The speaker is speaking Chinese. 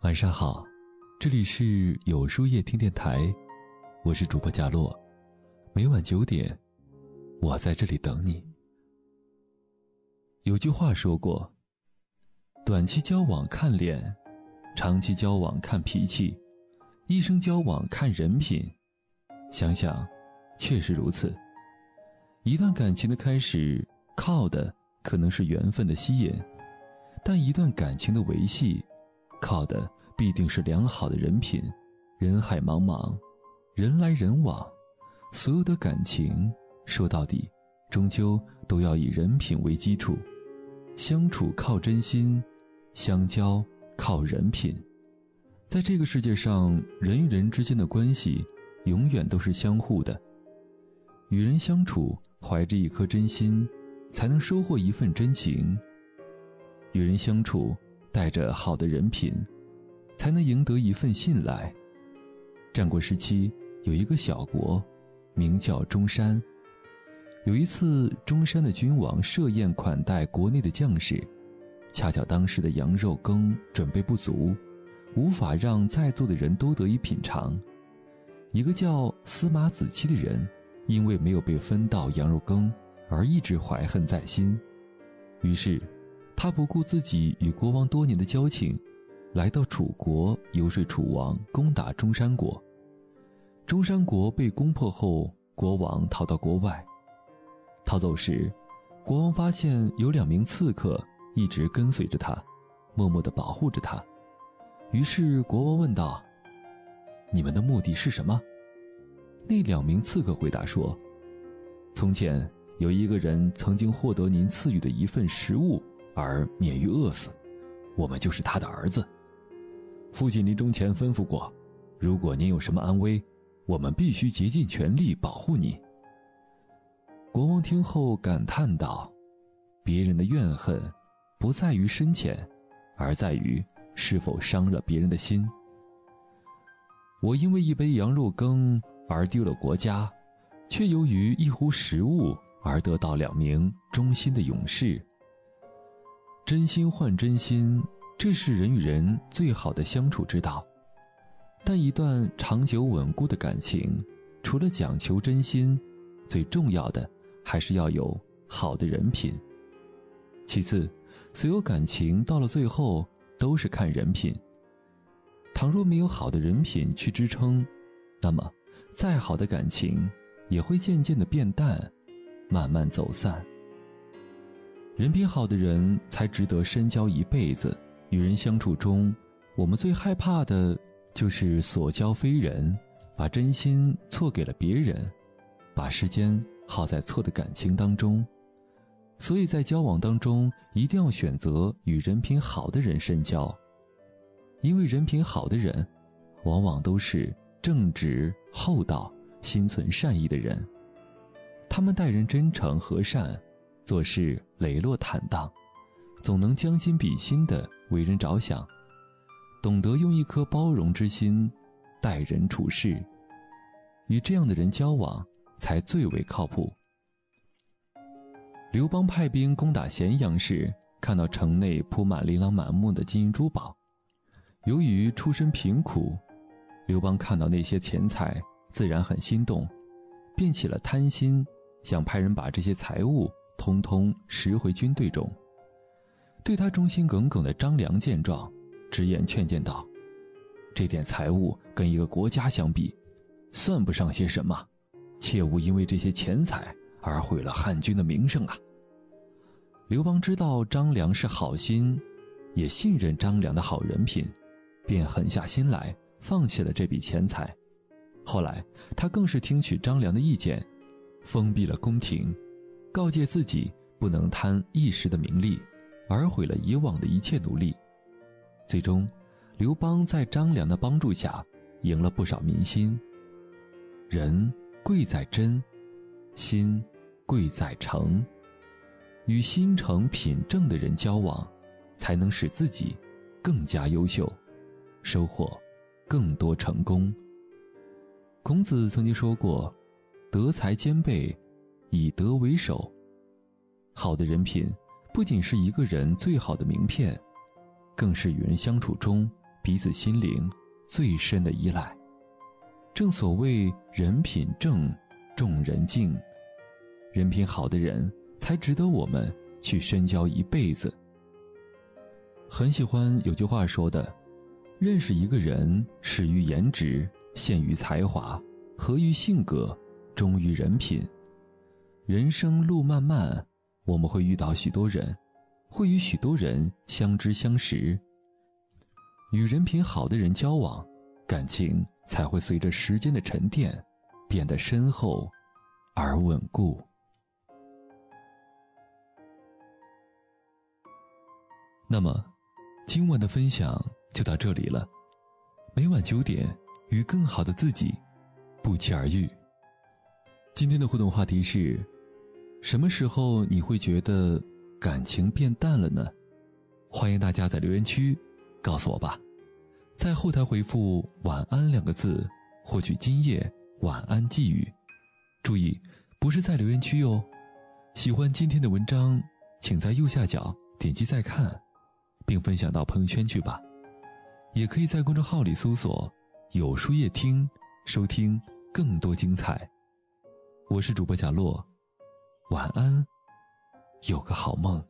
晚上好，这里是有书夜听电台，我是主播贾洛，每晚九点，我在这里等你。有句话说过，短期交往看脸，长期交往看脾气，一生交往看人品。想想，确实如此。一段感情的开始，靠的可能是缘分的吸引，但一段感情的维系。靠的必定是良好的人品。人海茫茫，人来人往，所有的感情说到底，终究都要以人品为基础。相处靠真心，相交靠人品。在这个世界上，人与人之间的关系永远都是相互的。与人相处，怀着一颗真心，才能收获一份真情。与人相处。带着好的人品，才能赢得一份信赖。战国时期有一个小国，名叫中山。有一次，中山的君王设宴款待国内的将士，恰巧当时的羊肉羹准备不足，无法让在座的人都得以品尝。一个叫司马子期的人，因为没有被分到羊肉羹，而一直怀恨在心，于是。他不顾自己与国王多年的交情，来到楚国游说楚王攻打中山国。中山国被攻破后，国王逃到国外。逃走时，国王发现有两名刺客一直跟随着他，默默地保护着他。于是国王问道：“你们的目的是什么？”那两名刺客回答说：“从前有一个人曾经获得您赐予的一份食物。”而免于饿死，我们就是他的儿子。父亲临终前吩咐过，如果您有什么安危，我们必须竭尽全力保护你。国王听后感叹道：“别人的怨恨，不在于深浅，而在于是否伤了别人的心。我因为一杯羊肉羹而丢了国家，却由于一壶食物而得到两名忠心的勇士。”真心换真心，这是人与人最好的相处之道。但一段长久稳固的感情，除了讲求真心，最重要的还是要有好的人品。其次，所有感情到了最后都是看人品。倘若没有好的人品去支撑，那么再好的感情也会渐渐的变淡，慢慢走散。人品好的人才值得深交一辈子。与人相处中，我们最害怕的就是所交非人，把真心错给了别人，把时间耗在错的感情当中。所以在交往当中，一定要选择与人品好的人深交，因为人品好的人，往往都是正直厚道、心存善意的人。他们待人真诚和善。做事磊落坦荡，总能将心比心的为人着想，懂得用一颗包容之心待人处事，与这样的人交往才最为靠谱。刘邦派兵攻打咸阳时，看到城内铺满琳琅满目的金银珠宝，由于出身贫苦，刘邦看到那些钱财，自然很心动，便起了贪心，想派人把这些财物。通通拾回军队中。对他忠心耿耿的张良见状，直言劝谏道：“这点财物跟一个国家相比，算不上些什么，切勿因为这些钱财而毁了汉军的名声啊！”刘邦知道张良是好心，也信任张良的好人品，便狠下心来放弃了这笔钱财。后来他更是听取张良的意见，封闭了宫廷。告诫自己不能贪一时的名利，而毁了以往的一切努力。最终，刘邦在张良的帮助下，赢了不少民心。人贵在真，心贵在诚。与心诚品正的人交往，才能使自己更加优秀，收获更多成功。孔子曾经说过：“德才兼备。”以德为首，好的人品不仅是一个人最好的名片，更是与人相处中彼此心灵最深的依赖。正所谓人品正，众人敬，人品好的人才值得我们去深交一辈子。很喜欢有句话说的：“认识一个人，始于颜值，陷于才华，合于性格，忠于人品。”人生路漫漫，我们会遇到许多人，会与许多人相知相识。与人品好的人交往，感情才会随着时间的沉淀，变得深厚而稳固。那么，今晚的分享就到这里了。每晚九点，与更好的自己不期而遇。今天的互动话题是。什么时候你会觉得感情变淡了呢？欢迎大家在留言区告诉我吧，在后台回复“晚安”两个字，获取今夜晚安寄语。注意，不是在留言区哦。喜欢今天的文章，请在右下角点击再看，并分享到朋友圈去吧。也可以在公众号里搜索“有书夜听”，收听更多精彩。我是主播贾洛。晚安，有个好梦。